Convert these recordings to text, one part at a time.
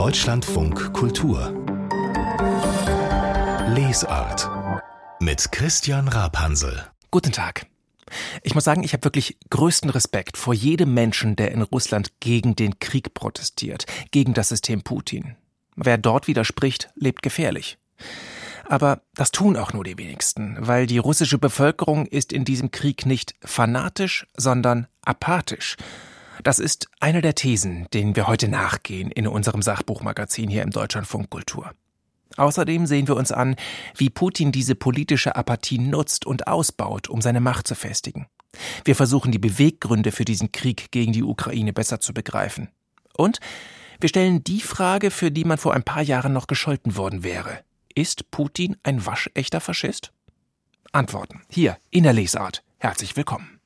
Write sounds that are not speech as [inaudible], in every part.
Deutschlandfunk Kultur Lesart mit Christian Rapansel. Guten Tag. Ich muss sagen, ich habe wirklich größten Respekt vor jedem Menschen, der in Russland gegen den Krieg protestiert, gegen das System Putin. Wer dort widerspricht, lebt gefährlich. Aber das tun auch nur die wenigsten, weil die russische Bevölkerung ist in diesem Krieg nicht fanatisch, sondern apathisch. Das ist eine der Thesen, denen wir heute nachgehen in unserem Sachbuchmagazin hier im Deutschlandfunk Kultur. Außerdem sehen wir uns an, wie Putin diese politische Apathie nutzt und ausbaut, um seine Macht zu festigen. Wir versuchen die Beweggründe für diesen Krieg gegen die Ukraine besser zu begreifen. Und wir stellen die Frage, für die man vor ein paar Jahren noch gescholten worden wäre. Ist Putin ein waschechter Faschist? Antworten hier in der Lesart. Herzlich willkommen.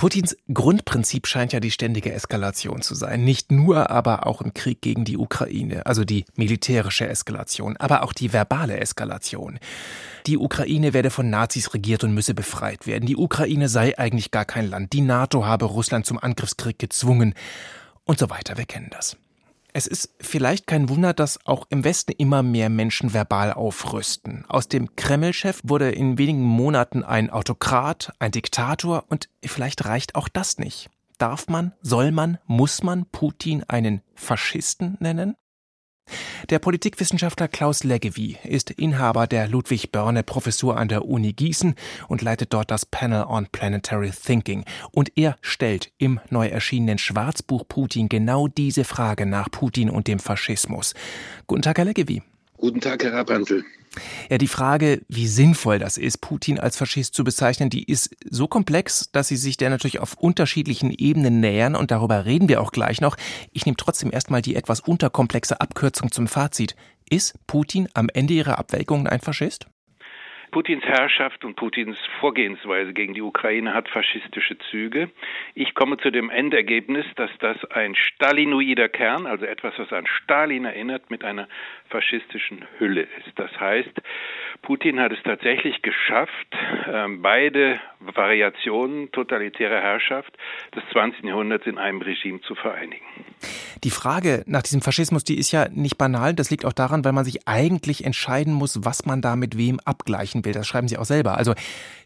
Putins Grundprinzip scheint ja die ständige Eskalation zu sein. Nicht nur, aber auch im Krieg gegen die Ukraine, also die militärische Eskalation, aber auch die verbale Eskalation. Die Ukraine werde von Nazis regiert und müsse befreit werden. Die Ukraine sei eigentlich gar kein Land. Die NATO habe Russland zum Angriffskrieg gezwungen und so weiter. Wir kennen das. Es ist vielleicht kein Wunder, dass auch im Westen immer mehr Menschen verbal aufrüsten. Aus dem Kreml-Chef wurde in wenigen Monaten ein Autokrat, ein Diktator und vielleicht reicht auch das nicht. Darf man, soll man, muss man Putin einen Faschisten nennen? Der Politikwissenschaftler Klaus Leggevi ist Inhaber der Ludwig Börne Professur an der Uni Gießen und leitet dort das Panel on Planetary Thinking. Und er stellt im neu erschienenen Schwarzbuch Putin genau diese Frage nach Putin und dem Faschismus. Guten Tag, Herr Leggevi. Guten Tag, Herr Rabantel. Ja, die Frage, wie sinnvoll das ist, Putin als Faschist zu bezeichnen, die ist so komplex, dass sie sich der natürlich auf unterschiedlichen Ebenen nähern und darüber reden wir auch gleich noch. Ich nehme trotzdem erstmal die etwas unterkomplexe Abkürzung zum Fazit. Ist Putin am Ende ihrer Abwägungen ein Faschist? Putins Herrschaft und Putins Vorgehensweise gegen die Ukraine hat faschistische Züge. Ich komme zu dem Endergebnis, dass das ein stalinoider Kern, also etwas, was an Stalin erinnert, mit einer faschistischen Hülle ist. Das heißt, Putin hat es tatsächlich geschafft, ähm, beide Variationen totalitärer Herrschaft des 20. Jahrhunderts in einem Regime zu vereinigen. Die Frage nach diesem Faschismus, die ist ja nicht banal. Das liegt auch daran, weil man sich eigentlich entscheiden muss, was man da mit wem abgleichen will. Das schreiben Sie auch selber. Also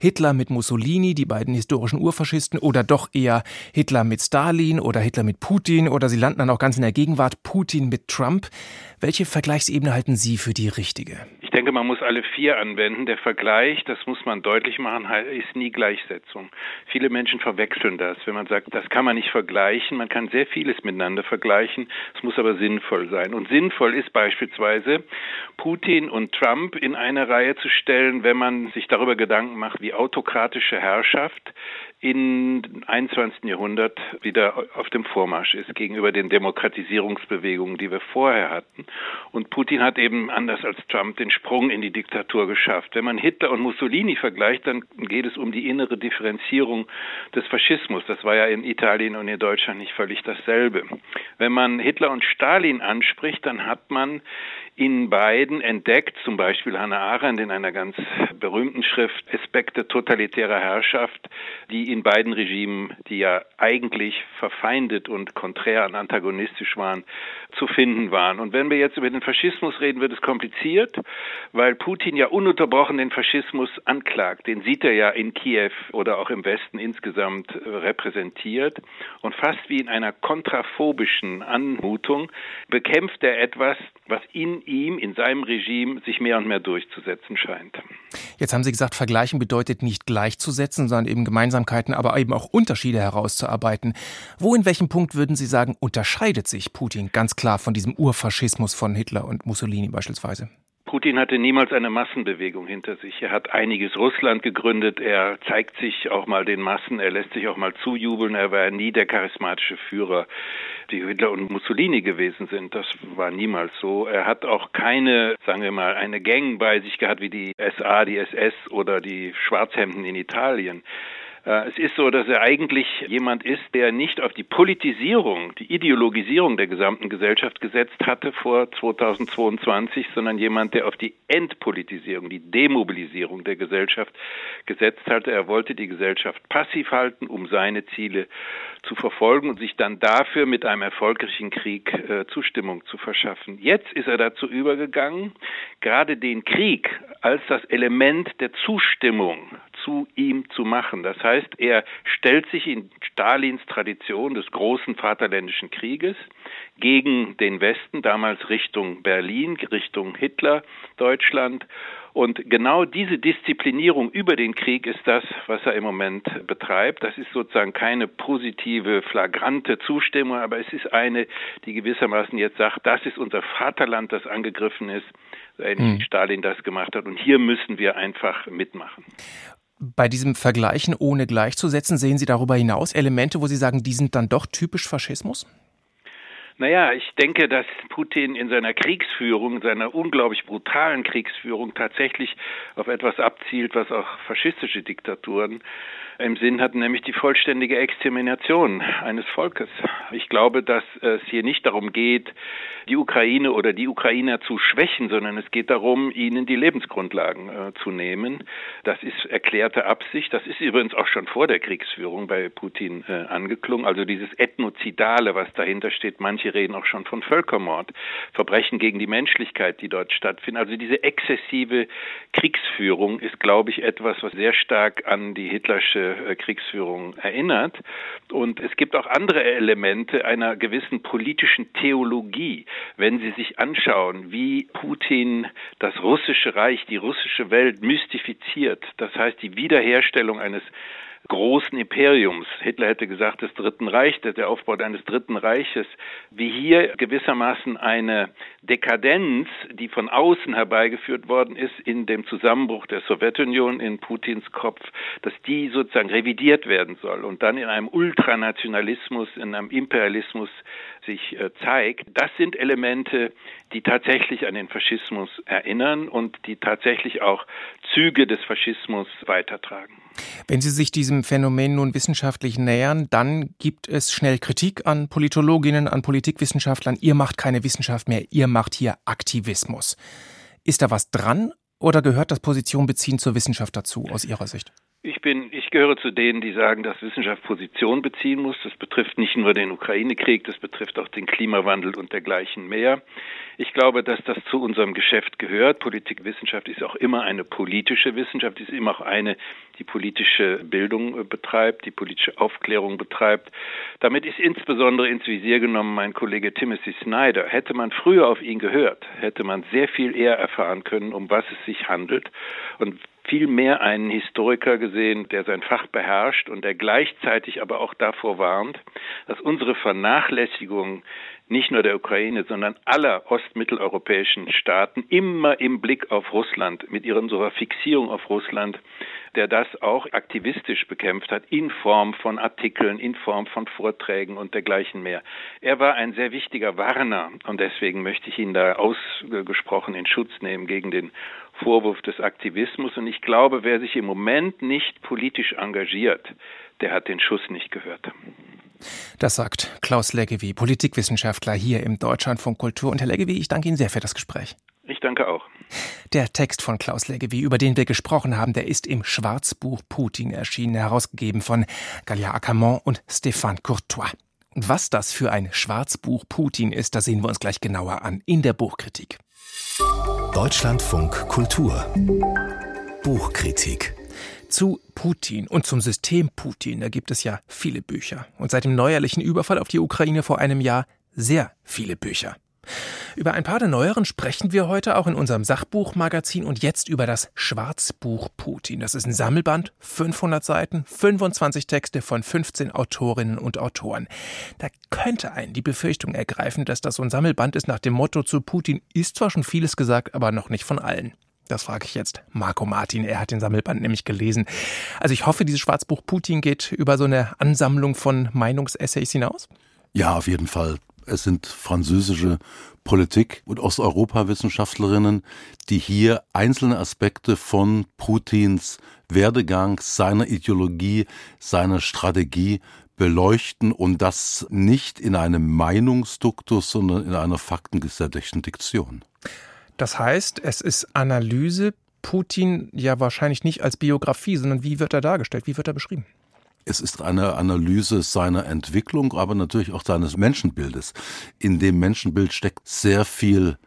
Hitler mit Mussolini, die beiden historischen Urfaschisten, oder doch eher Hitler mit Stalin oder Hitler mit Putin, oder Sie landen dann auch ganz in der Gegenwart Putin mit Trump. Welche Vergleichsebene halten Sie für die richtige? Ich denke, man muss alle vier anwenden. Der Vergleich, das muss man deutlich machen, ist nie Gleichsetzung. Viele Menschen verwechseln das, wenn man sagt, das kann man nicht vergleichen. Man kann sehr vieles miteinander vergleichen. Es muss aber sinnvoll sein. Und sinnvoll ist beispielsweise, Putin und Trump in eine Reihe zu stellen, wenn man sich darüber Gedanken macht, wie autokratische Herrschaft im 21. Jahrhundert wieder auf dem Vormarsch ist gegenüber den Demokratisierungsbewegungen, die wir vorher hatten. Und Putin hat eben anders als Trump den Sprung in die Diktatur geschafft. Wenn man Hitler und Mussolini vergleicht, dann geht es um die innere Differenzierung des Faschismus. Das war ja in Italien und in Deutschland nicht völlig dasselbe. Wenn man Hitler und Stalin anspricht, dann hat man in beiden entdeckt, zum Beispiel Hannah Arendt in einer ganz berühmten Schrift Aspekte totalitärer Herrschaft, die in beiden Regimen, die ja eigentlich verfeindet und konträr und antagonistisch waren, zu finden waren. Und wenn wir jetzt über den Faschismus reden, wird es kompliziert, weil Putin ja ununterbrochen den Faschismus anklagt. Den sieht er ja in Kiew oder auch im Westen insgesamt repräsentiert. Und fast wie in einer kontraphobischen Anmutung bekämpft er etwas, was in ihm, in seinem Regime, sich mehr und mehr durchzusetzen scheint. Jetzt haben Sie gesagt, vergleichen bedeutet nicht gleichzusetzen, sondern eben Gemeinsamkeiten, aber eben auch Unterschiede herauszuarbeiten. Wo in welchem Punkt würden Sie sagen, unterscheidet sich Putin ganz klar von diesem Urfaschismus von Hitler und Mussolini beispielsweise? Putin hatte niemals eine Massenbewegung hinter sich. Er hat einiges Russland gegründet. Er zeigt sich auch mal den Massen. Er lässt sich auch mal zujubeln. Er war nie der charismatische Führer, die Hitler und Mussolini gewesen sind. Das war niemals so. Er hat auch keine, sagen wir mal, eine Gang bei sich gehabt wie die SA, die SS oder die Schwarzhemden in Italien. Äh, es ist so, dass er eigentlich jemand ist, der nicht auf die Politisierung, die Ideologisierung der gesamten Gesellschaft gesetzt hatte vor 2022, sondern jemand, der auf die Entpolitisierung, die Demobilisierung der Gesellschaft gesetzt hatte. Er wollte die Gesellschaft passiv halten, um seine Ziele zu verfolgen und sich dann dafür mit einem erfolgreichen Krieg äh, Zustimmung zu verschaffen. Jetzt ist er dazu übergegangen, gerade den Krieg als das Element der Zustimmung zu ihm zu machen. Das heißt, er stellt sich in Stalins Tradition des großen Vaterländischen Krieges gegen den Westen, damals Richtung Berlin, Richtung Hitler, Deutschland. Und genau diese Disziplinierung über den Krieg ist das, was er im Moment betreibt. Das ist sozusagen keine positive, flagrante Zustimmung, aber es ist eine, die gewissermaßen jetzt sagt, das ist unser Vaterland, das angegriffen ist, ähnlich wie hm. Stalin das gemacht hat. Und hier müssen wir einfach mitmachen. Bei diesem Vergleichen ohne gleichzusetzen, sehen Sie darüber hinaus Elemente, wo Sie sagen, die sind dann doch typisch Faschismus? Naja, ich denke, dass Putin in seiner Kriegsführung, seiner unglaublich brutalen Kriegsführung tatsächlich auf etwas abzielt, was auch faschistische Diktaturen im Sinn hatten, nämlich die vollständige Extermination eines Volkes. Ich glaube, dass es hier nicht darum geht, die Ukraine oder die Ukrainer zu schwächen, sondern es geht darum, ihnen die Lebensgrundlagen äh, zu nehmen. Das ist erklärte Absicht. Das ist übrigens auch schon vor der Kriegsführung bei Putin äh, angeklungen. Also dieses Ethnozidale, was dahinter steht. Manche reden auch schon von Völkermord, Verbrechen gegen die Menschlichkeit, die dort stattfinden. Also diese exzessive Kriegsführung ist, glaube ich, etwas, was sehr stark an die hitlersche äh, Kriegsführung erinnert. Und es gibt auch andere Elemente einer gewissen politischen Theologie. Wenn Sie sich anschauen, wie Putin das russische Reich, die russische Welt mystifiziert, das heißt die Wiederherstellung eines großen Imperiums. Hitler hätte gesagt des Dritten Reichs, der Aufbau eines Dritten Reiches, wie hier gewissermaßen eine Dekadenz, die von außen herbeigeführt worden ist in dem Zusammenbruch der Sowjetunion in Putins Kopf, dass die sozusagen revidiert werden soll und dann in einem Ultranationalismus, in einem Imperialismus sich äh, zeigt. Das sind Elemente, die tatsächlich an den Faschismus erinnern und die tatsächlich auch Züge des Faschismus weitertragen. Wenn Sie sich diesem Phänomen nun wissenschaftlich nähern, dann gibt es schnell Kritik an Politologinnen, an Politikwissenschaftlern. Ihr macht keine Wissenschaft mehr, ihr macht hier Aktivismus. Ist da was dran oder gehört das Position beziehen zur Wissenschaft dazu aus Ihrer Sicht? Ich bin, ich gehöre zu denen, die sagen, dass Wissenschaft Position beziehen muss. Das betrifft nicht nur den Ukraine-Krieg, das betrifft auch den Klimawandel und dergleichen mehr. Ich glaube, dass das zu unserem Geschäft gehört. Politikwissenschaft ist auch immer eine politische Wissenschaft, ist immer auch eine, die politische Bildung äh, betreibt, die politische Aufklärung betreibt. Damit ist insbesondere ins Visier genommen mein Kollege Timothy Snyder. Hätte man früher auf ihn gehört, hätte man sehr viel eher erfahren können, um was es sich handelt. Und vielmehr einen Historiker gesehen, der sein Fach beherrscht und der gleichzeitig aber auch davor warnt, dass unsere Vernachlässigung nicht nur der Ukraine, sondern aller ostmitteleuropäischen Staaten immer im Blick auf Russland, mit ihrer so Fixierung auf Russland, der das auch aktivistisch bekämpft hat, in Form von Artikeln, in Form von Vorträgen und dergleichen mehr. Er war ein sehr wichtiger Warner und deswegen möchte ich ihn da ausgesprochen in Schutz nehmen gegen den Vorwurf des Aktivismus. Und ich glaube, wer sich im Moment nicht politisch engagiert, der hat den Schuss nicht gehört. Das sagt Klaus Leggevi, Politikwissenschaftler hier im Deutschlandfunk Kultur. Und Herr Leggevi, ich danke Ihnen sehr für das Gespräch. Ich danke auch. Der Text von Klaus Leggevi, über den wir gesprochen haben, der ist im Schwarzbuch Putin erschienen, herausgegeben von Galia Ackermann und Stéphane Courtois. Und was das für ein Schwarzbuch Putin ist, das sehen wir uns gleich genauer an in der Buchkritik. Deutschlandfunk Kultur Buchkritik zu Putin und zum System Putin, da gibt es ja viele Bücher. Und seit dem neuerlichen Überfall auf die Ukraine vor einem Jahr sehr viele Bücher. Über ein paar der neueren sprechen wir heute auch in unserem Sachbuchmagazin und jetzt über das Schwarzbuch Putin. Das ist ein Sammelband, 500 Seiten, 25 Texte von 15 Autorinnen und Autoren. Da könnte einen die Befürchtung ergreifen, dass das so ein Sammelband ist nach dem Motto zu Putin ist zwar schon vieles gesagt, aber noch nicht von allen. Das frage ich jetzt Marco Martin. Er hat den Sammelband nämlich gelesen. Also ich hoffe, dieses Schwarzbuch Putin geht über so eine Ansammlung von Meinungsessays hinaus. Ja, auf jeden Fall. Es sind französische Politik- und Osteuropa-Wissenschaftlerinnen, die hier einzelne Aspekte von Putins Werdegang, seiner Ideologie, seiner Strategie beleuchten und das nicht in einem Meinungsduktus, sondern in einer faktengesättigten Diktion. Das heißt, es ist Analyse, Putin ja wahrscheinlich nicht als Biografie, sondern wie wird er dargestellt, wie wird er beschrieben? Es ist eine Analyse seiner Entwicklung, aber natürlich auch seines Menschenbildes. In dem Menschenbild steckt sehr viel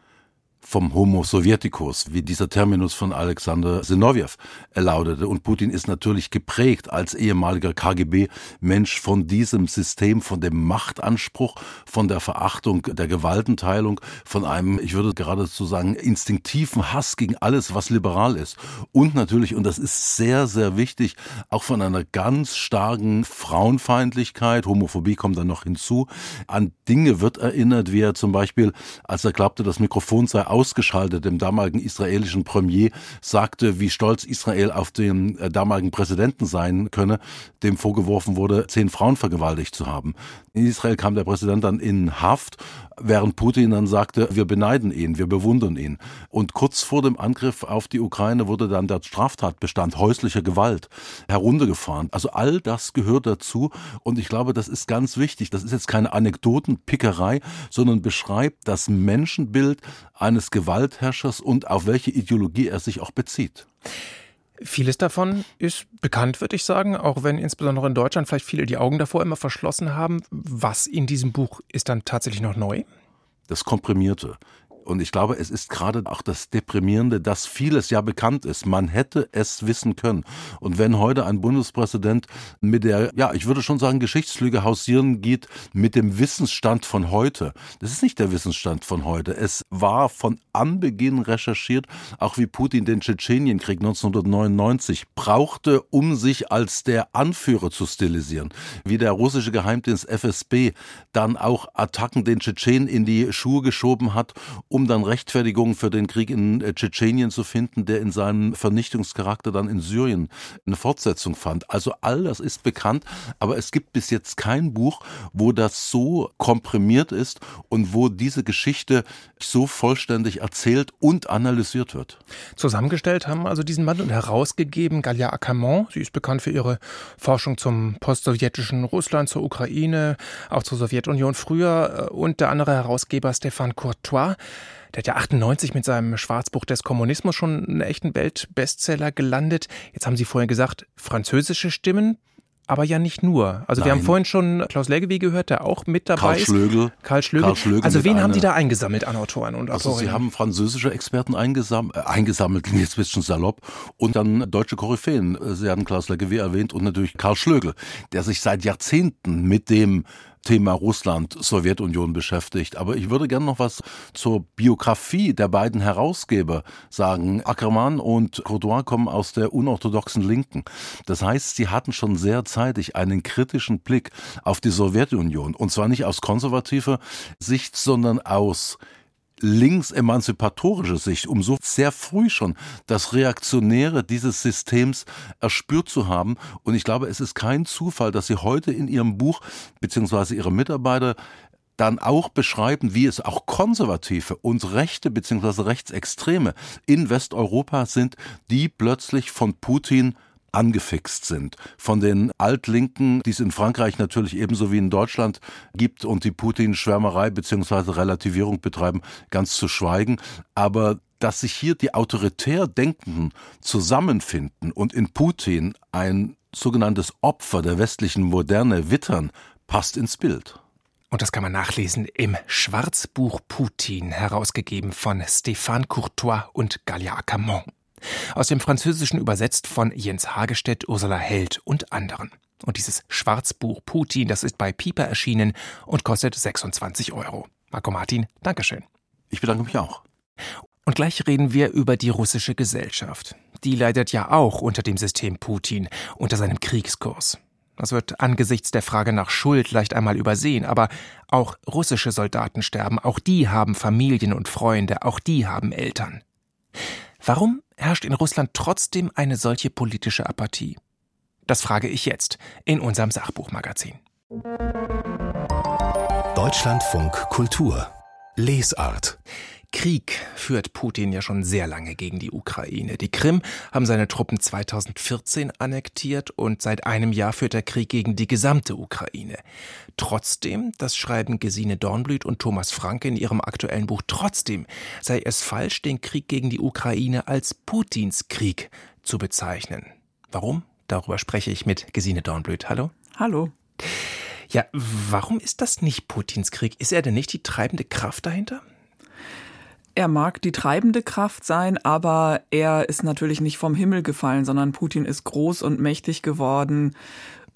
vom Homo Sovieticus, wie dieser Terminus von Alexander Sinowjew lautete. Und Putin ist natürlich geprägt als ehemaliger KGB-Mensch von diesem System, von dem Machtanspruch, von der Verachtung der Gewaltenteilung, von einem, ich würde geradezu sagen, instinktiven Hass gegen alles, was liberal ist. Und natürlich, und das ist sehr, sehr wichtig, auch von einer ganz starken Frauenfeindlichkeit, Homophobie kommt dann noch hinzu, an Dinge wird erinnert, wie er zum Beispiel, als er glaubte, das Mikrofon sei ausgeschaltet, dem damaligen israelischen Premier, sagte, wie stolz Israel auf den äh, damaligen Präsidenten sein könne, dem vorgeworfen wurde, zehn Frauen vergewaltigt zu haben. In Israel kam der Präsident dann in Haft, während Putin dann sagte, wir beneiden ihn, wir bewundern ihn. Und kurz vor dem Angriff auf die Ukraine wurde dann der Straftatbestand häuslicher Gewalt heruntergefahren. Also all das gehört dazu und ich glaube, das ist ganz wichtig. Das ist jetzt keine Anekdotenpickerei, sondern beschreibt das Menschenbild eines Gewaltherrschers und auf welche Ideologie er sich auch bezieht. Vieles davon ist bekannt, würde ich sagen, auch wenn insbesondere in Deutschland vielleicht viele die Augen davor immer verschlossen haben. Was in diesem Buch ist dann tatsächlich noch neu? Das Komprimierte. Und ich glaube, es ist gerade auch das Deprimierende, dass vieles ja bekannt ist. Man hätte es wissen können. Und wenn heute ein Bundespräsident mit der, ja, ich würde schon sagen, Geschichtslüge hausieren geht, mit dem Wissensstand von heute. Das ist nicht der Wissensstand von heute. Es war von Anbeginn recherchiert, auch wie Putin den Tschetschenienkrieg 1999 brauchte, um sich als der Anführer zu stilisieren. Wie der russische Geheimdienst FSB dann auch Attacken den Tschetschenen in die Schuhe geschoben hat, um dann Rechtfertigung für den Krieg in äh, Tschetschenien zu finden, der in seinem Vernichtungscharakter dann in Syrien eine Fortsetzung fand. Also all das ist bekannt, aber es gibt bis jetzt kein Buch, wo das so komprimiert ist und wo diese Geschichte so vollständig erzählt und analysiert wird. Zusammengestellt haben also diesen Mann und herausgegeben Galia Ackermann. Sie ist bekannt für ihre Forschung zum postsowjetischen Russland, zur Ukraine, auch zur Sowjetunion früher äh, und der andere Herausgeber Stefan Courtois. Der hat ja 98 mit seinem Schwarzbuch des Kommunismus schon einen echten Weltbestseller gelandet. Jetzt haben Sie vorhin gesagt, französische Stimmen, aber ja nicht nur. Also Nein. wir haben vorhin schon Klaus Leggewie gehört, der auch mit dabei Karl Schlögel. ist. Karl Schlögel. Karl Schlögel also wen haben die da eingesammelt an Autoren und Also sie haben französische Experten eingesam äh, eingesammelt, jetzt ein bisschen salopp, und dann deutsche Koryphäen. Sie haben Klaus Leggewie erwähnt und natürlich Karl Schlögel, der sich seit Jahrzehnten mit dem Thema Russland, Sowjetunion beschäftigt. Aber ich würde gerne noch was zur Biografie der beiden Herausgeber sagen. Ackermann und Courtois kommen aus der unorthodoxen Linken. Das heißt, sie hatten schon sehr zeitig einen kritischen Blick auf die Sowjetunion. Und zwar nicht aus konservativer Sicht, sondern aus linksemanzipatorische Sicht, um so sehr früh schon das Reaktionäre dieses Systems erspürt zu haben. Und ich glaube, es ist kein Zufall, dass Sie heute in Ihrem Buch beziehungsweise Ihre Mitarbeiter dann auch beschreiben, wie es auch Konservative und Rechte beziehungsweise Rechtsextreme in Westeuropa sind, die plötzlich von Putin angefixt sind. Von den Altlinken, die es in Frankreich natürlich ebenso wie in Deutschland gibt und die Putin-Schwärmerei bzw. Relativierung betreiben, ganz zu schweigen. Aber dass sich hier die autoritär Denkenden zusammenfinden und in Putin ein sogenanntes Opfer der westlichen Moderne wittern, passt ins Bild. Und das kann man nachlesen im Schwarzbuch Putin, herausgegeben von Stéphane Courtois und Galia Acamont. Aus dem Französischen übersetzt von Jens Hagestedt, Ursula Held und anderen. Und dieses Schwarzbuch Putin, das ist bei Pieper erschienen und kostet 26 Euro. Marco Martin, Dankeschön. Ich bedanke mich auch. Und gleich reden wir über die russische Gesellschaft. Die leidet ja auch unter dem System Putin, unter seinem Kriegskurs. Das wird angesichts der Frage nach Schuld leicht einmal übersehen, aber auch russische Soldaten sterben, auch die haben Familien und Freunde, auch die haben Eltern. Warum herrscht in Russland trotzdem eine solche politische Apathie? Das frage ich jetzt in unserem Sachbuchmagazin. Deutschlandfunk Kultur Lesart Krieg führt Putin ja schon sehr lange gegen die Ukraine. Die Krim haben seine Truppen 2014 annektiert und seit einem Jahr führt er Krieg gegen die gesamte Ukraine. Trotzdem, das schreiben Gesine Dornblüt und Thomas Franke in ihrem aktuellen Buch, trotzdem sei es falsch, den Krieg gegen die Ukraine als Putins Krieg zu bezeichnen. Warum? Darüber spreche ich mit Gesine Dornblüt. Hallo. Hallo. Ja, warum ist das nicht Putins Krieg? Ist er denn nicht die treibende Kraft dahinter? Er mag die treibende Kraft sein, aber er ist natürlich nicht vom Himmel gefallen, sondern Putin ist groß und mächtig geworden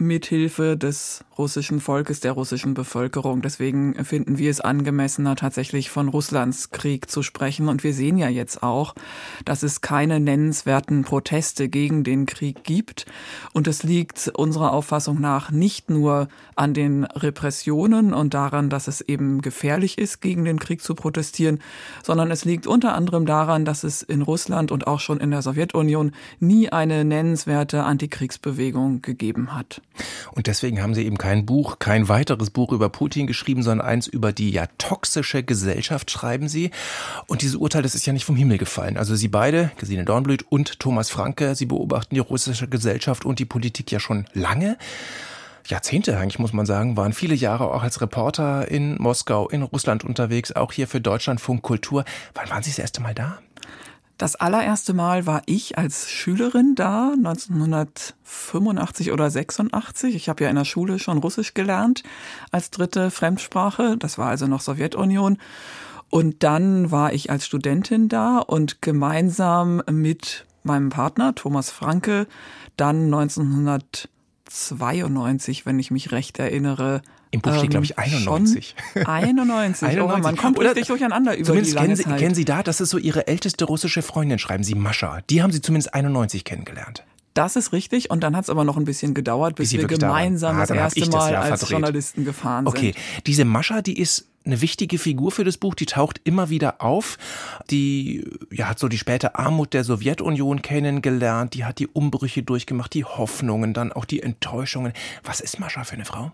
mithilfe des russischen Volkes, der russischen Bevölkerung. Deswegen finden wir es angemessener, tatsächlich von Russlands Krieg zu sprechen. Und wir sehen ja jetzt auch, dass es keine nennenswerten Proteste gegen den Krieg gibt. Und es liegt unserer Auffassung nach nicht nur an den Repressionen und daran, dass es eben gefährlich ist, gegen den Krieg zu protestieren, sondern es liegt unter anderem daran, dass es in Russland und auch schon in der Sowjetunion nie eine nennenswerte Antikriegsbewegung gegeben hat. Und deswegen haben Sie eben kein Buch, kein weiteres Buch über Putin geschrieben, sondern eins über die ja toxische Gesellschaft schreiben Sie. Und dieses Urteil, das ist ja nicht vom Himmel gefallen. Also Sie beide, Gesine Dornblüt und Thomas Franke, Sie beobachten die russische Gesellschaft und die Politik ja schon lange. Jahrzehnte eigentlich, muss man sagen, waren viele Jahre auch als Reporter in Moskau, in Russland unterwegs, auch hier für Deutschlandfunk Kultur. Wann waren Sie das erste Mal da? Das allererste Mal war ich als Schülerin da, 1985 oder 86. Ich habe ja in der Schule schon Russisch gelernt als dritte Fremdsprache. Das war also noch Sowjetunion. Und dann war ich als Studentin da und gemeinsam mit meinem Partner Thomas Franke dann 1992, wenn ich mich recht erinnere, im Buch steht, glaube ich, 91. 91. 91. Oh, man kommt richtig durcheinander über zumindest die lange kennen Sie, Zeit. kennen Sie da, das ist so Ihre älteste russische Freundin, schreiben Sie, Mascha. Die haben Sie zumindest 91 kennengelernt. Das ist richtig. Und dann hat es aber noch ein bisschen gedauert, bis, wir wirklich da gemeinsam Ah, das erste das Mal Jahr als verdreht. Journalisten gefahren Okay, sind. diese Mascha, die ist eine wichtige Figur für das Buch, die taucht immer wieder auf. Die ja, hat so die späte Armut der Sowjetunion kennengelernt, die hat die Umbrüche durchgemacht, die Hoffnungen, dann auch die Enttäuschungen. Was ist Mascha für eine Frau?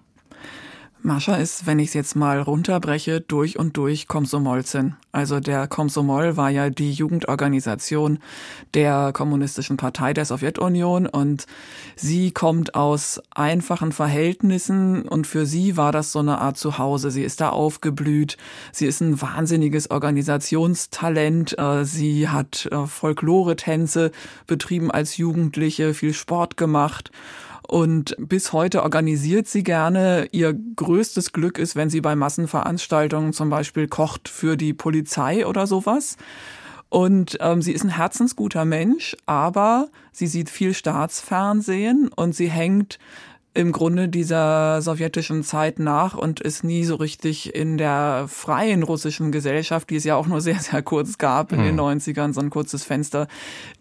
Mascha ist, wenn ich es jetzt mal runterbreche, durch und durch Komsomolzin. Also der Komsomol war ja die Jugendorganisation der Kommunistischen Partei der Sowjetunion und sie kommt aus einfachen Verhältnissen und für sie war das so eine Art Zuhause. Sie ist da aufgeblüht. Sie ist ein wahnsinniges Organisationstalent. Äh, Sie hat äh, Folklore-Tänze betrieben als Jugendliche, viel Sport gemacht. Und bis heute organisiert sie gerne. Ihr größtes Glück ist, wenn sie bei Massenveranstaltungen zum Beispiel kocht für die Polizei oder sowas. Und ähm, sie ist ein herzensguter Mensch, aber sie sieht viel Staatsfernsehen und sie hängt im Grunde dieser sowjetischen Zeit nach und ist nie so richtig in der freien russischen Gesellschaft, die es ja auch nur sehr, sehr kurz gab in den 90ern, so ein kurzes Fenster,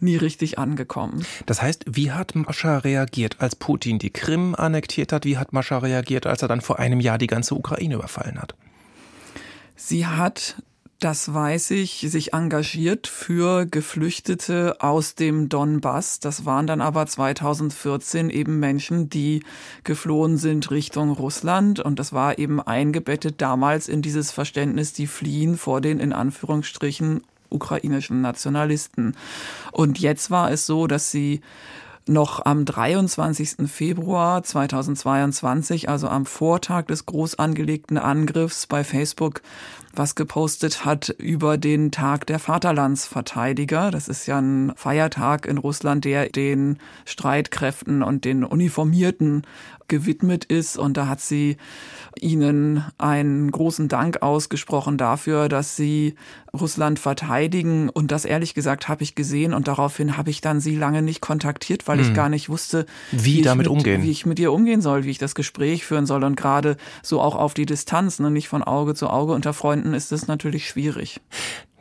nie richtig angekommen. Das heißt, wie hat Mascha reagiert, als Putin die Krim annektiert hat? Wie hat Mascha reagiert, als er dann vor einem Jahr die ganze Ukraine überfallen hat? Sie hat, das weiß ich, sich engagiert für Geflüchtete aus dem Donbass. Das waren dann aber 2014 eben Menschen, die geflohen sind Richtung Russland. Und das war eben eingebettet damals in dieses Verständnis, die fliehen vor den in Anführungsstrichen ukrainischen Nationalisten. Und jetzt war es so, dass sie noch am 23. Februar 2022, also am Vortag des groß angelegten Angriffs bei Facebook, was gepostet hat über den Tag der Vaterlandsverteidiger. Das ist ja ein Feiertag in Russland, der den Streitkräften und den Uniformierten gewidmet ist. Und da hat sie ihnen einen großen Dank ausgesprochen dafür, dass sie Russland verteidigen. Und das ehrlich gesagt habe ich gesehen und daraufhin habe ich dann sie lange nicht kontaktiert, weil ich gar nicht wusste, Hm. Wie ich damit mit, umgehen. wie ich mit ihr umgehen soll, wie ich das Gespräch führen soll. Und gerade so auch auf die Distanz, ne, nicht von Auge zu Auge unter Freunden ist es natürlich schwierig.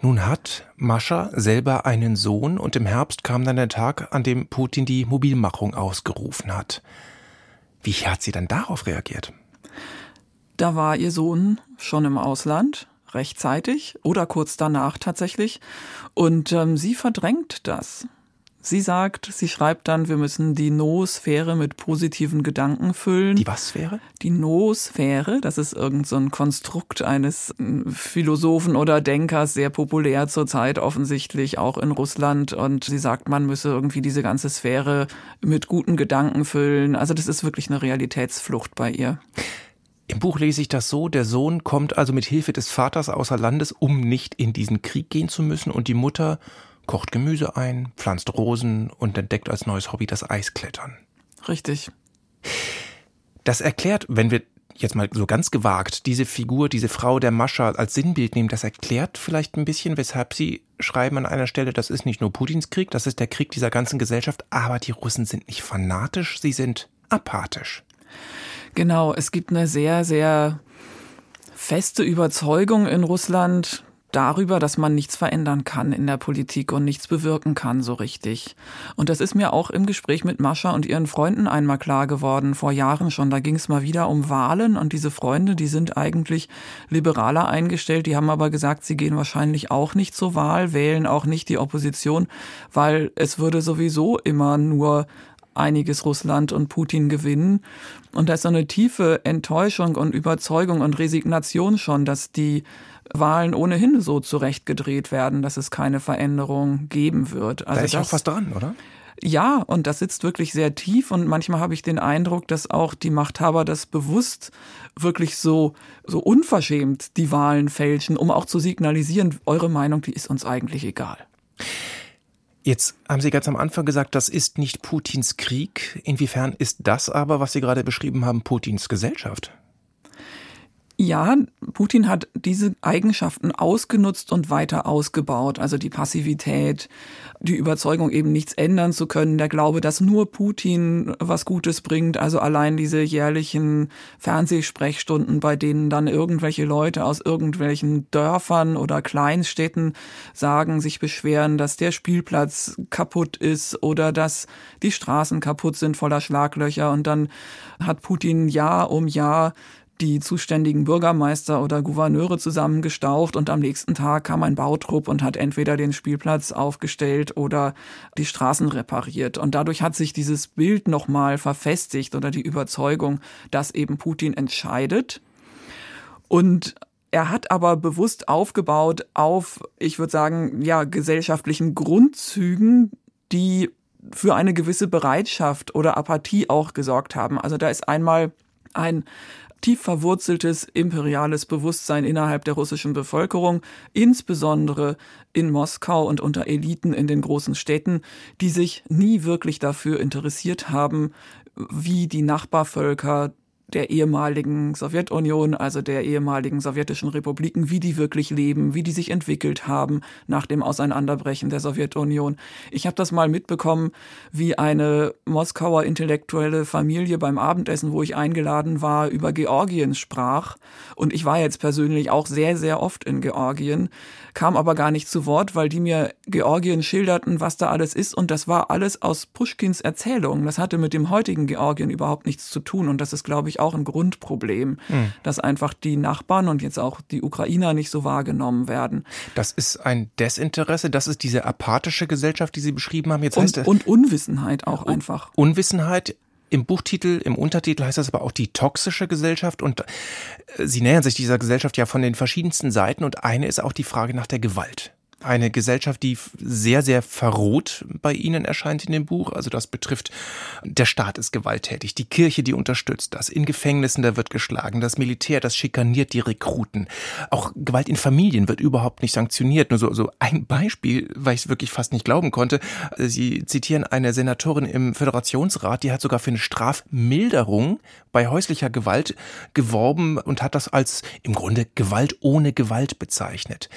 Nun hat Mascha selber einen Sohn und im Herbst kam dann der Tag, an dem Putin die Mobilmachung ausgerufen hat. Wie hat sie dann darauf reagiert? Da war ihr Sohn schon im Ausland, rechtzeitig oder kurz danach tatsächlich. Und ähm, sie verdrängt das. Sie sagt, sie schreibt dann, wir müssen die Noosphäre mit positiven Gedanken füllen. Die was Sphäre? Die Noosphäre, das ist irgend so ein Konstrukt eines hm, Philosophen oder Denkers, sehr populär zurzeit offensichtlich auch in Russland. Und sie sagt, man müsse irgendwie diese ganze Sphäre mit guten Gedanken füllen. Also das ist wirklich eine Realitätsflucht bei ihr. Im Buch lese ich das so, der Sohn kommt also mit Hilfe des Vaters außer Landes, um nicht in diesen Krieg gehen zu müssen, und die Mutter kocht Gemüse ein, pflanzt Rosen und entdeckt als neues Hobby das Eisklettern. Richtig. Das erklärt, wenn wir jetzt mal so ganz gewagt diese Figur, diese Frau der Mascha als Sinnbild nehmen, das erklärt vielleicht ein bisschen, weshalb Sie schreiben an einer Stelle, das ist nicht nur Putins Krieg, das ist der Krieg dieser ganzen Gesellschaft, aber die Russen sind nicht fanatisch, sie sind apathisch. Genau, es gibt eine sehr, sehr feste Überzeugung in Russland, darüber, dass man nichts verändern kann in der Politik und nichts bewirken kann so richtig. Und das ist mir auch im Gespräch mit Mascha und ihren Freunden einmal klar geworden, vor Jahren schon. Da ging es mal wieder um Wahlen und diese Freunde, die sind eigentlich liberaler eingestellt, die haben aber gesagt, sie gehen wahrscheinlich auch nicht zur Wahl, wählen auch nicht die Opposition, weil es würde sowieso immer nur einiges Russland und Putin gewinnen. Und da ist so eine tiefe Enttäuschung und Überzeugung und Resignation schon, dass die Wahlen ohnehin so zurechtgedreht werden, dass es keine Veränderung geben wird. Also da ist das, auch was dran, oder? Ja, und das sitzt wirklich sehr tief und manchmal habe ich den Eindruck, dass auch die Machthaber das bewusst wirklich so, so unverschämt die Wahlen fälschen, um auch zu signalisieren, eure Meinung, die ist uns eigentlich egal. Jetzt haben Sie ganz am Anfang gesagt, das ist nicht Putins Krieg. Inwiefern ist das aber, was Sie gerade beschrieben haben, Putins Gesellschaft? Ja, Putin hat diese Eigenschaften ausgenutzt und weiter ausgebaut. Also die Passivität, die Überzeugung, eben nichts ändern zu können, der Glaube, dass nur Putin was Gutes bringt. Also allein diese jährlichen Fernsehsprechstunden, bei denen dann irgendwelche Leute aus irgendwelchen Dörfern oder Kleinstädten sagen, sich beschweren, dass der Spielplatz kaputt ist oder dass die Straßen kaputt sind voller Schlaglöcher. Und dann hat Putin Jahr um Jahr die zuständigen Bürgermeister oder Gouverneure zusammengestaucht und am nächsten Tag kam ein Bautrupp und hat entweder den Spielplatz aufgestellt oder die Straßen repariert. Und dadurch hat sich dieses Bild nochmal verfestigt oder die Überzeugung, dass eben Putin entscheidet. Und er hat aber bewusst aufgebaut auf, ich würde sagen, ja, gesellschaftlichen Grundzügen, die für eine gewisse Bereitschaft oder Apathie auch gesorgt haben. Also da ist einmal ein tief verwurzeltes imperiales Bewusstsein innerhalb der russischen Bevölkerung, insbesondere in Moskau und unter Eliten in den großen Städten, die sich nie wirklich dafür interessiert haben, wie die Nachbarvölker der ehemaligen Sowjetunion, also der ehemaligen sowjetischen Republiken, wie die wirklich leben, wie die sich entwickelt haben nach dem Auseinanderbrechen der Sowjetunion. Ich habe das mal mitbekommen, wie eine Moskauer intellektuelle Familie beim Abendessen, wo ich eingeladen war, über Georgien sprach. Und ich war jetzt persönlich auch sehr, sehr oft in Georgien, kam aber gar nicht zu Wort, weil die mir Georgien schilderten, was da alles ist. Und das war alles aus Pushkins Erzählungen. Das hatte mit dem heutigen Georgien überhaupt nichts zu tun. Und das ist, glaube ich, auch ein Grundproblem, mhm. dass einfach die Nachbarn und jetzt auch die Ukrainer nicht so wahrgenommen werden. Das ist ein Desinteresse, das ist diese apathische Gesellschaft, die Sie beschrieben haben. Jetzt und, und Unwissenheit auch einfach. Unwissenheit, im Buchtitel, im Untertitel heißt das aber auch die toxische Gesellschaft und äh, Sie nähern sich dieser Gesellschaft ja von den verschiedensten Seiten und eine ist auch die Frage nach der Gewalt eine Gesellschaft, die sehr, sehr verroht bei Ihnen erscheint in dem Buch. Also das betrifft, der Staat ist gewalttätig, die Kirche, die unterstützt das, in Gefängnissen, da wird geschlagen, das Militär, das schikaniert die Rekruten. Auch Gewalt in Familien wird überhaupt nicht sanktioniert. Nur so, so ein Beispiel, weil ich es wirklich fast nicht glauben konnte. Sie zitieren eine Senatorin im Föderationsrat, die hat sogar für eine Strafmilderung bei häuslicher Gewalt geworben und hat das als im Grunde Gewalt ohne Gewalt bezeichnet.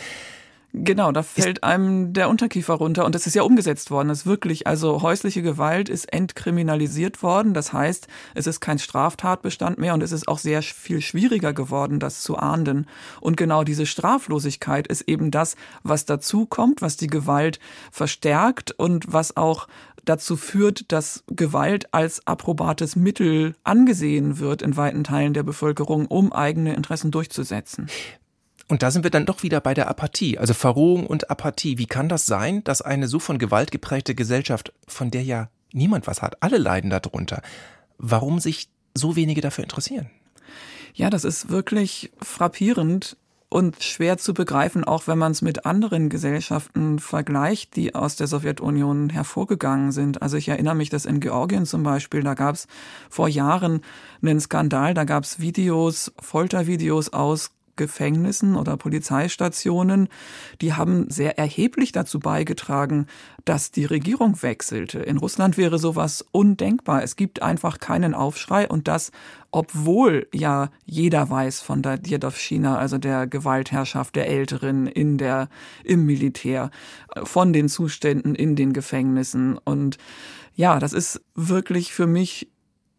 Genau, da fällt einem der Unterkiefer runter und das ist ja umgesetzt worden. Das ist wirklich, also häusliche Gewalt ist entkriminalisiert worden. Das heißt, es ist kein Straftatbestand mehr und es ist auch sehr viel schwieriger geworden, das zu ahnden. Und genau diese Straflosigkeit ist eben das, was dazu kommt, was die Gewalt verstärkt und was auch dazu führt, dass Gewalt als approbates Mittel angesehen wird in weiten Teilen der Bevölkerung, um eigene Interessen durchzusetzen. Und da sind wir dann doch wieder bei der Apathie, also Verrohung und Apathie. Wie kann das sein, dass eine so von Gewalt geprägte Gesellschaft, von der ja niemand was hat, alle leiden darunter, warum sich so wenige dafür interessieren? Ja, das ist wirklich frappierend und schwer zu begreifen, auch wenn man es mit anderen Gesellschaften vergleicht, die aus der Sowjetunion hervorgegangen sind. Also ich erinnere mich, dass in Georgien zum Beispiel, da gab es vor Jahren einen Skandal, da gab es Videos, Foltervideos aus Gefängnissen oder Polizeistationen, die haben sehr erheblich dazu beigetragen, dass die Regierung wechselte. In Russland wäre sowas undenkbar. Es gibt einfach keinen Aufschrei und das, obwohl ja jeder weiß von der Diadovschina, also der Gewaltherrschaft der Älteren in der, im Militär, von den Zuständen in den Gefängnissen. Und ja, das ist wirklich für mich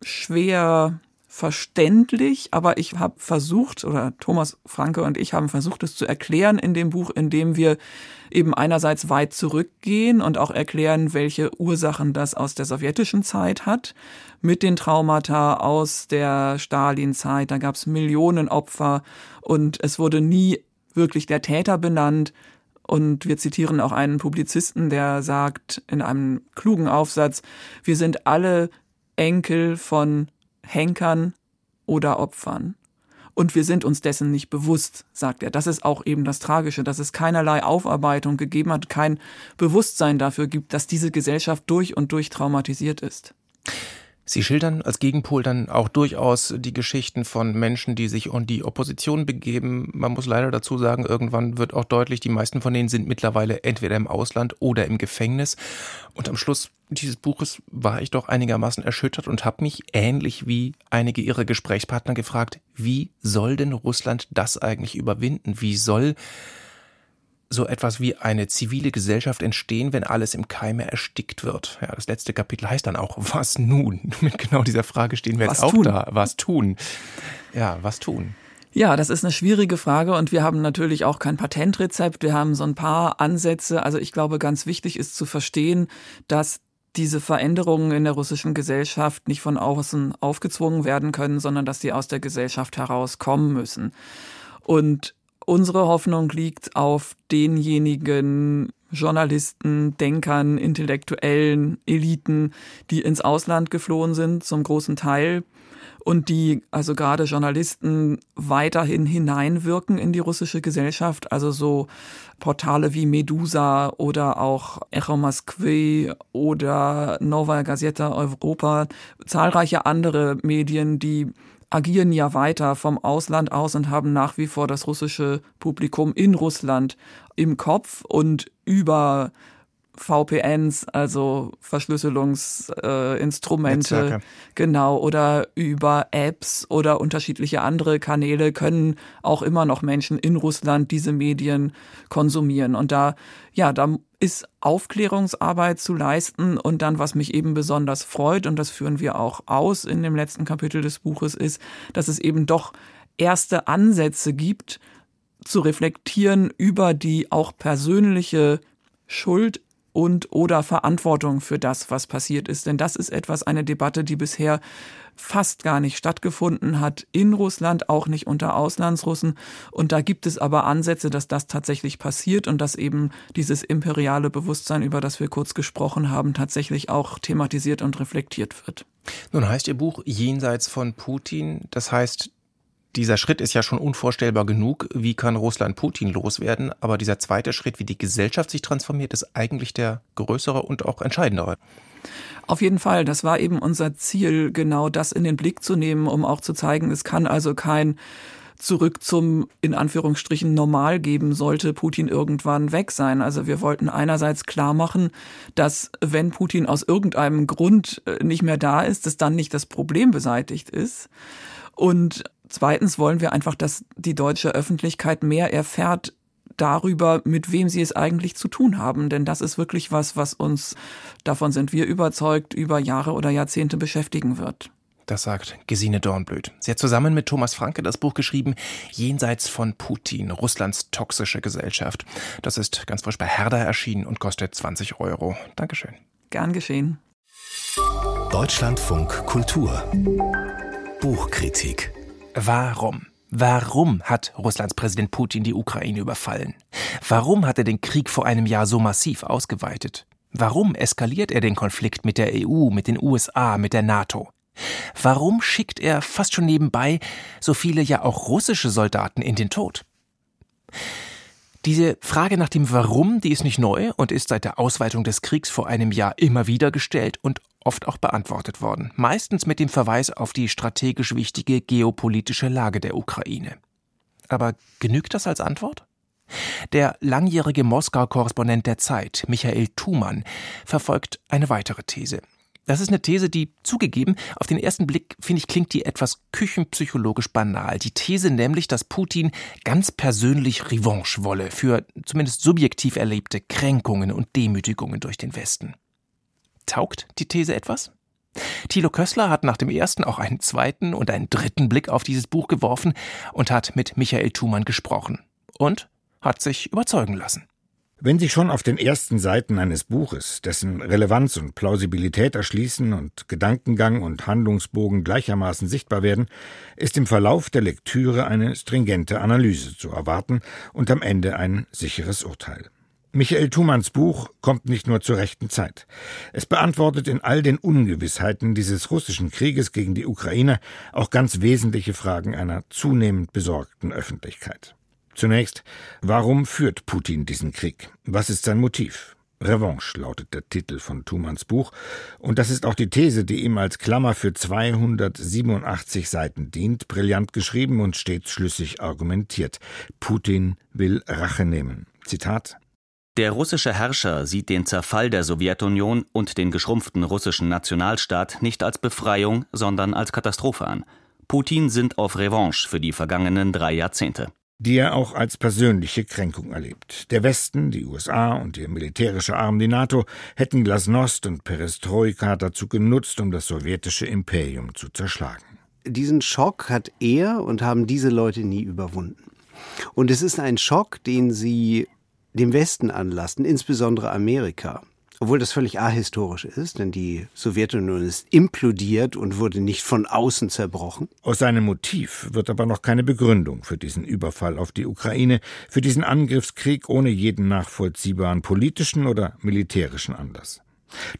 schwer verständlich, aber ich habe versucht, oder Thomas Franke und ich haben versucht, es zu erklären in dem Buch, indem wir eben einerseits weit zurückgehen und auch erklären, welche Ursachen das aus der sowjetischen Zeit hat, mit den Traumata aus der Stalin-Zeit. Da gab es Millionen Opfer und es wurde nie wirklich der Täter benannt. Und wir zitieren auch einen Publizisten, der sagt in einem klugen Aufsatz, wir sind alle Enkel von Henkern oder Opfern. Und wir sind uns dessen nicht bewusst, sagt er. Das ist auch eben das Tragische, dass es keinerlei Aufarbeitung gegeben hat, kein Bewusstsein dafür gibt, dass diese Gesellschaft durch und durch traumatisiert ist. Sie schildern als Gegenpol dann auch durchaus die Geschichten von Menschen, die sich in die Opposition begeben. Man muss leider dazu sagen, irgendwann wird auch deutlich, die meisten von denen sind mittlerweile entweder im Ausland oder im Gefängnis. Und am Schluss dieses Buches war ich doch einigermaßen erschüttert und habe mich ähnlich wie einige ihrer Gesprächspartner gefragt, wie soll denn Russland das eigentlich überwinden? Wie soll so etwas wie eine zivile Gesellschaft entstehen, wenn alles im Keime erstickt wird. Ja, das letzte Kapitel heißt dann auch, was nun? [laughs] Mit genau dieser Frage stehen wir was jetzt auch tun? da. Was tun? Ja, was tun? Ja, das ist eine schwierige Frage und wir haben natürlich auch kein Patentrezept. Wir haben so ein paar Ansätze. Also ich glaube, ganz wichtig ist zu verstehen, dass diese Veränderungen in der russischen Gesellschaft nicht von außen aufgezwungen werden können, sondern dass die aus der Gesellschaft herauskommen müssen. Und Unsere Hoffnung liegt auf denjenigen Journalisten, Denkern, Intellektuellen, Eliten, die ins Ausland geflohen sind, zum großen Teil, und die, also gerade Journalisten, weiterhin hineinwirken in die russische Gesellschaft, also so Portale wie Medusa oder auch Echo Moskwy oder Nova Gazeta Europa, zahlreiche andere Medien, die agieren ja weiter vom Ausland aus und haben nach wie vor das russische Publikum in Russland im Kopf und über VPNs, also Verschlüsselungsinstrumente, äh, genau, oder über Apps oder unterschiedliche andere Kanäle können auch immer noch Menschen in Russland diese Medien konsumieren. Und da, ja, da ist Aufklärungsarbeit zu leisten. Und dann, was mich eben besonders freut, und das führen wir auch aus in dem letzten Kapitel des Buches, ist, dass es eben doch erste Ansätze gibt, zu reflektieren über die auch persönliche Schuld und oder Verantwortung für das, was passiert ist. Denn das ist etwas, eine Debatte, die bisher fast gar nicht stattgefunden hat in Russland, auch nicht unter Auslandsrussen. Und da gibt es aber Ansätze, dass das tatsächlich passiert und dass eben dieses imperiale Bewusstsein, über das wir kurz gesprochen haben, tatsächlich auch thematisiert und reflektiert wird. Nun heißt Ihr Buch Jenseits von Putin. Das heißt, dieser Schritt ist ja schon unvorstellbar genug. Wie kann Russland Putin loswerden? Aber dieser zweite Schritt, wie die Gesellschaft sich transformiert, ist eigentlich der größere und auch entscheidendere. Auf jeden Fall, das war eben unser Ziel, genau das in den Blick zu nehmen, um auch zu zeigen, es kann also kein zurück zum in Anführungsstrichen normal geben, sollte Putin irgendwann weg sein. Also wir wollten einerseits klar machen, dass wenn Putin aus irgendeinem Grund äh, nicht mehr da ist, dass dann nicht das Problem beseitigt ist. Und Zweitens wollen wir einfach, dass die deutsche Öffentlichkeit mehr erfährt darüber, mit wem sie es eigentlich zu tun haben. Denn das ist wirklich was, was uns, davon sind wir überzeugt, über Jahre oder Jahrzehnte beschäftigen wird. Das sagt Gesine Dornblüt. Sie hat zusammen mit Thomas Franke das Buch geschrieben, Jenseits von Putin, Russlands toxische Gesellschaft. Das ist ganz frisch bei Herder erschienen und kostet 20 Euro. Dankeschön. Gern geschehen. Deutschlandfunk Kultur Buchkritik Warum? Warum hat Russlands Präsident Putin die Ukraine überfallen? Warum hat er den Krieg vor einem Jahr so massiv ausgeweitet? Warum eskaliert er den Konflikt mit der EU, mit den USA, mit der NATO? Warum schickt er fast schon nebenbei so viele ja auch russische Soldaten in den Tod? Diese Frage nach dem Warum, die ist nicht neu und ist seit der Ausweitung des Kriegs vor einem Jahr immer wieder gestellt und oft auch beantwortet worden, meistens mit dem Verweis auf die strategisch wichtige geopolitische Lage der Ukraine. Aber genügt das als Antwort? Der langjährige Moskau-Korrespondent der Zeit, Michael Thumann, verfolgt eine weitere These. Das ist eine These, die zugegeben, auf den ersten Blick, finde ich, klingt die etwas küchenpsychologisch banal. Die These nämlich, dass Putin ganz persönlich Revanche wolle für zumindest subjektiv erlebte Kränkungen und Demütigungen durch den Westen. Taugt die These etwas? Thilo Kössler hat nach dem ersten auch einen zweiten und einen dritten Blick auf dieses Buch geworfen und hat mit Michael Thumann gesprochen. Und hat sich überzeugen lassen. Wenn Sie schon auf den ersten Seiten eines Buches, dessen Relevanz und Plausibilität erschließen und Gedankengang und Handlungsbogen gleichermaßen sichtbar werden, ist im Verlauf der Lektüre eine stringente Analyse zu erwarten und am Ende ein sicheres Urteil. Michael Thumanns Buch kommt nicht nur zur rechten Zeit. Es beantwortet in all den Ungewissheiten dieses russischen Krieges gegen die Ukraine auch ganz wesentliche Fragen einer zunehmend besorgten Öffentlichkeit. Zunächst, warum führt Putin diesen Krieg? Was ist sein Motiv? Revanche lautet der Titel von Thumanns Buch, und das ist auch die These, die ihm als Klammer für 287 Seiten dient, brillant geschrieben und stets schlüssig argumentiert. Putin will Rache nehmen. Zitat der russische Herrscher sieht den Zerfall der Sowjetunion und den geschrumpften russischen Nationalstaat nicht als Befreiung, sondern als Katastrophe an. Putin sind auf Revanche für die vergangenen drei Jahrzehnte die er auch als persönliche Kränkung erlebt. Der Westen, die USA und ihr militärischer Arm, die NATO, hätten Glasnost und Perestroika dazu genutzt, um das sowjetische Imperium zu zerschlagen. Diesen Schock hat er und haben diese Leute nie überwunden. Und es ist ein Schock, den sie dem Westen anlasten, insbesondere Amerika obwohl das völlig ahistorisch ist, denn die Sowjetunion ist implodiert und wurde nicht von außen zerbrochen. Aus seinem Motiv wird aber noch keine Begründung für diesen Überfall auf die Ukraine, für diesen Angriffskrieg ohne jeden nachvollziehbaren politischen oder militärischen Anlass.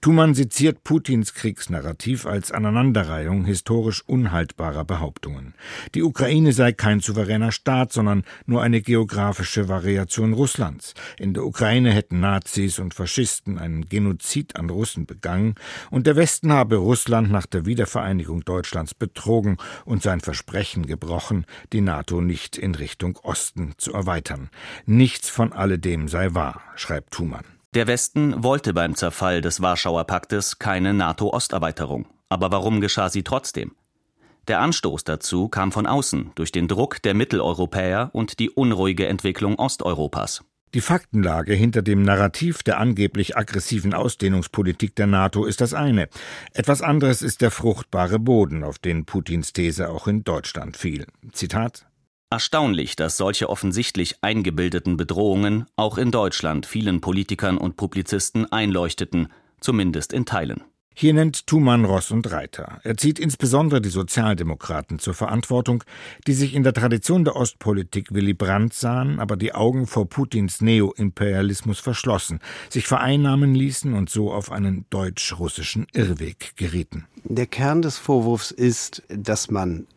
Thumann seziert Putins Kriegsnarrativ als Aneinanderreihung historisch unhaltbarer Behauptungen. Die Ukraine sei kein souveräner Staat, sondern nur eine geografische Variation Russlands. In der Ukraine hätten Nazis und Faschisten einen Genozid an Russen begangen und der Westen habe Russland nach der Wiedervereinigung Deutschlands betrogen und sein Versprechen gebrochen, die NATO nicht in Richtung Osten zu erweitern. Nichts von alledem sei wahr, schreibt Thumann. Der Westen wollte beim Zerfall des Warschauer Paktes keine NATO-Osterweiterung. Aber warum geschah sie trotzdem? Der Anstoß dazu kam von außen durch den Druck der Mitteleuropäer und die unruhige Entwicklung Osteuropas. Die Faktenlage hinter dem Narrativ der angeblich aggressiven Ausdehnungspolitik der NATO ist das eine. Etwas anderes ist der fruchtbare Boden, auf den Putins These auch in Deutschland fiel. Zitat Erstaunlich, dass solche offensichtlich eingebildeten Bedrohungen auch in Deutschland vielen Politikern und Publizisten einleuchteten, zumindest in Teilen. Hier nennt Thumann Ross und Reiter. Er zieht insbesondere die Sozialdemokraten zur Verantwortung, die sich in der Tradition der Ostpolitik Willy Brandt sahen, aber die Augen vor Putins Neo-Imperialismus verschlossen, sich vereinnahmen ließen und so auf einen deutsch-russischen Irrweg gerieten. Der Kern des Vorwurfs ist, dass man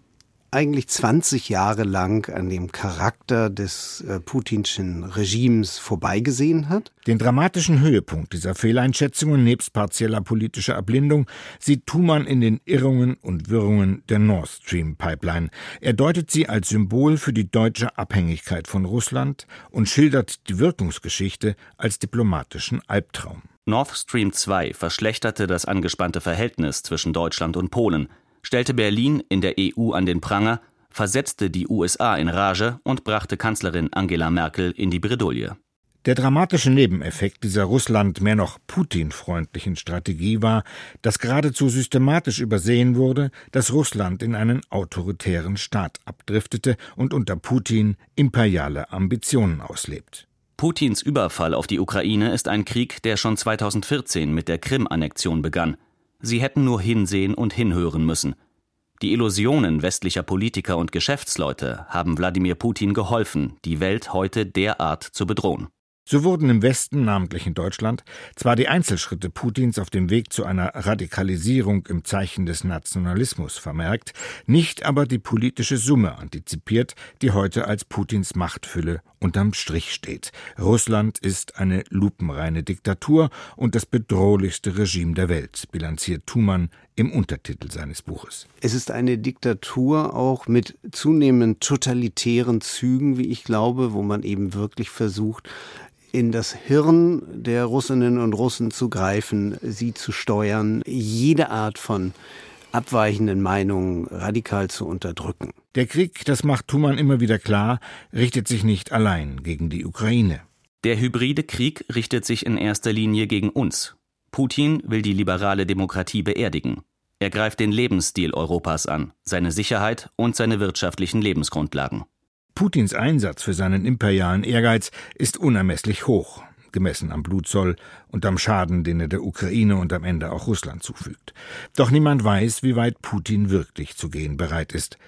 eigentlich 20 Jahre lang an dem Charakter des äh, putinschen Regimes vorbeigesehen hat. Den dramatischen Höhepunkt dieser Fehleinschätzungen nebst partieller politischer Erblindung sieht Thumann in den Irrungen und Wirrungen der Nord Stream Pipeline. Er deutet sie als Symbol für die deutsche Abhängigkeit von Russland und schildert die Wirkungsgeschichte als diplomatischen Albtraum. Nord Stream 2 verschlechterte das angespannte Verhältnis zwischen Deutschland und Polen – stellte Berlin in der EU an den Pranger, versetzte die USA in Rage und brachte Kanzlerin Angela Merkel in die Bredouille. Der dramatische Nebeneffekt dieser Russland mehr noch Putin-freundlichen Strategie war, dass geradezu systematisch übersehen wurde, dass Russland in einen autoritären Staat abdriftete und unter Putin imperiale Ambitionen auslebt. Putins Überfall auf die Ukraine ist ein Krieg, der schon 2014 mit der Krim-Annexion begann. Sie hätten nur hinsehen und hinhören müssen. Die Illusionen westlicher Politiker und Geschäftsleute haben Wladimir Putin geholfen, die Welt heute derart zu bedrohen. So wurden im Westen, namentlich in Deutschland, zwar die Einzelschritte Putins auf dem Weg zu einer Radikalisierung im Zeichen des Nationalismus vermerkt, nicht aber die politische Summe antizipiert, die heute als Putins Machtfülle unterm Strich steht. Russland ist eine lupenreine Diktatur und das bedrohlichste Regime der Welt, bilanziert Thumann im Untertitel seines Buches. Es ist eine Diktatur auch mit zunehmend totalitären Zügen, wie ich glaube, wo man eben wirklich versucht, in das Hirn der Russinnen und Russen zu greifen, sie zu steuern, jede Art von abweichenden Meinungen radikal zu unterdrücken. Der Krieg, das macht Thumann immer wieder klar, richtet sich nicht allein gegen die Ukraine. Der hybride Krieg richtet sich in erster Linie gegen uns. Putin will die liberale Demokratie beerdigen. Er greift den Lebensstil Europas an, seine Sicherheit und seine wirtschaftlichen Lebensgrundlagen. Putins Einsatz für seinen imperialen Ehrgeiz ist unermesslich hoch, gemessen am Blutzoll und am Schaden, den er der Ukraine und am Ende auch Russland zufügt. Doch niemand weiß, wie weit Putin wirklich zu gehen bereit ist.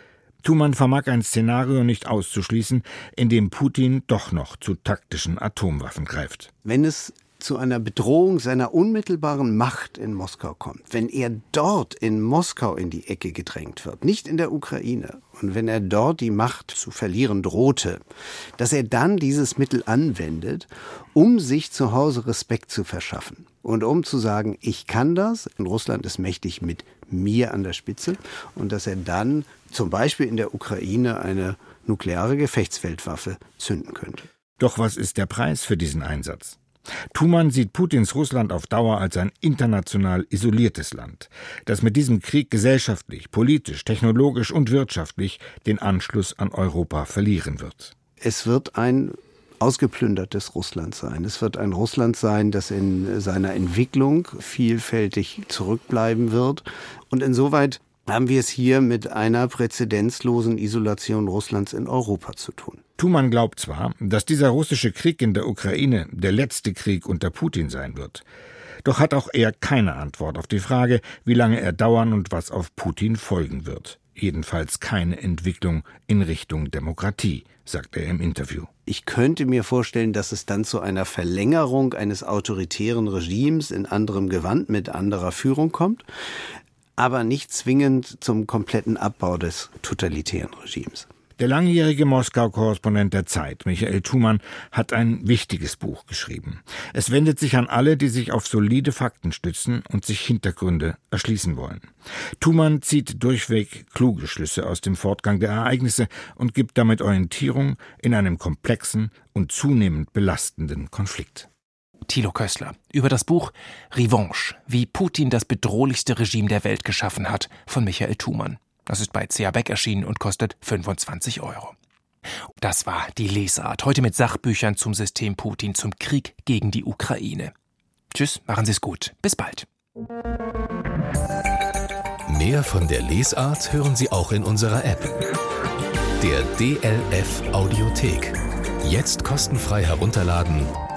Thumann vermag ein Szenario nicht auszuschließen, in dem Putin doch noch zu taktischen Atomwaffen greift. Wenn es zu einer Bedrohung seiner unmittelbaren Macht in Moskau kommt, wenn er dort in Moskau in die Ecke gedrängt wird, nicht in der Ukraine, und wenn er dort die Macht zu verlieren drohte, dass er dann dieses Mittel anwendet, um sich zu Hause Respekt zu verschaffen und um zu sagen, ich kann das, und Russland ist mächtig mit mir an der Spitze, und dass er dann zum Beispiel in der Ukraine eine nukleare Gefechtsfeldwaffe zünden könnte. Doch was ist der Preis für diesen Einsatz? Thumann sieht Putins Russland auf Dauer als ein international isoliertes Land, das mit diesem Krieg gesellschaftlich, politisch, technologisch und wirtschaftlich den Anschluss an Europa verlieren wird. Es wird ein ausgeplündertes Russland sein. Es wird ein Russland sein, das in seiner Entwicklung vielfältig zurückbleiben wird. Und insoweit haben wir es hier mit einer präzedenzlosen Isolation Russlands in Europa zu tun. Thumann glaubt zwar, dass dieser russische Krieg in der Ukraine der letzte Krieg unter Putin sein wird. Doch hat auch er keine Antwort auf die Frage, wie lange er dauern und was auf Putin folgen wird. Jedenfalls keine Entwicklung in Richtung Demokratie, sagt er im Interview. Ich könnte mir vorstellen, dass es dann zu einer Verlängerung eines autoritären Regimes in anderem Gewand mit anderer Führung kommt aber nicht zwingend zum kompletten Abbau des totalitären Regimes. Der langjährige Moskau-Korrespondent der Zeit, Michael Thumann, hat ein wichtiges Buch geschrieben. Es wendet sich an alle, die sich auf solide Fakten stützen und sich Hintergründe erschließen wollen. Thumann zieht durchweg kluge Schlüsse aus dem Fortgang der Ereignisse und gibt damit Orientierung in einem komplexen und zunehmend belastenden Konflikt. Thilo Köstler über das Buch Revanche, wie Putin das bedrohlichste Regime der Welt geschaffen hat, von Michael Thumann. Das ist bei CA Beck erschienen und kostet 25 Euro. Das war die Lesart. Heute mit Sachbüchern zum System Putin, zum Krieg gegen die Ukraine. Tschüss, machen Sie es gut. Bis bald. Mehr von der Lesart hören Sie auch in unserer App. Der DLF Audiothek. Jetzt kostenfrei herunterladen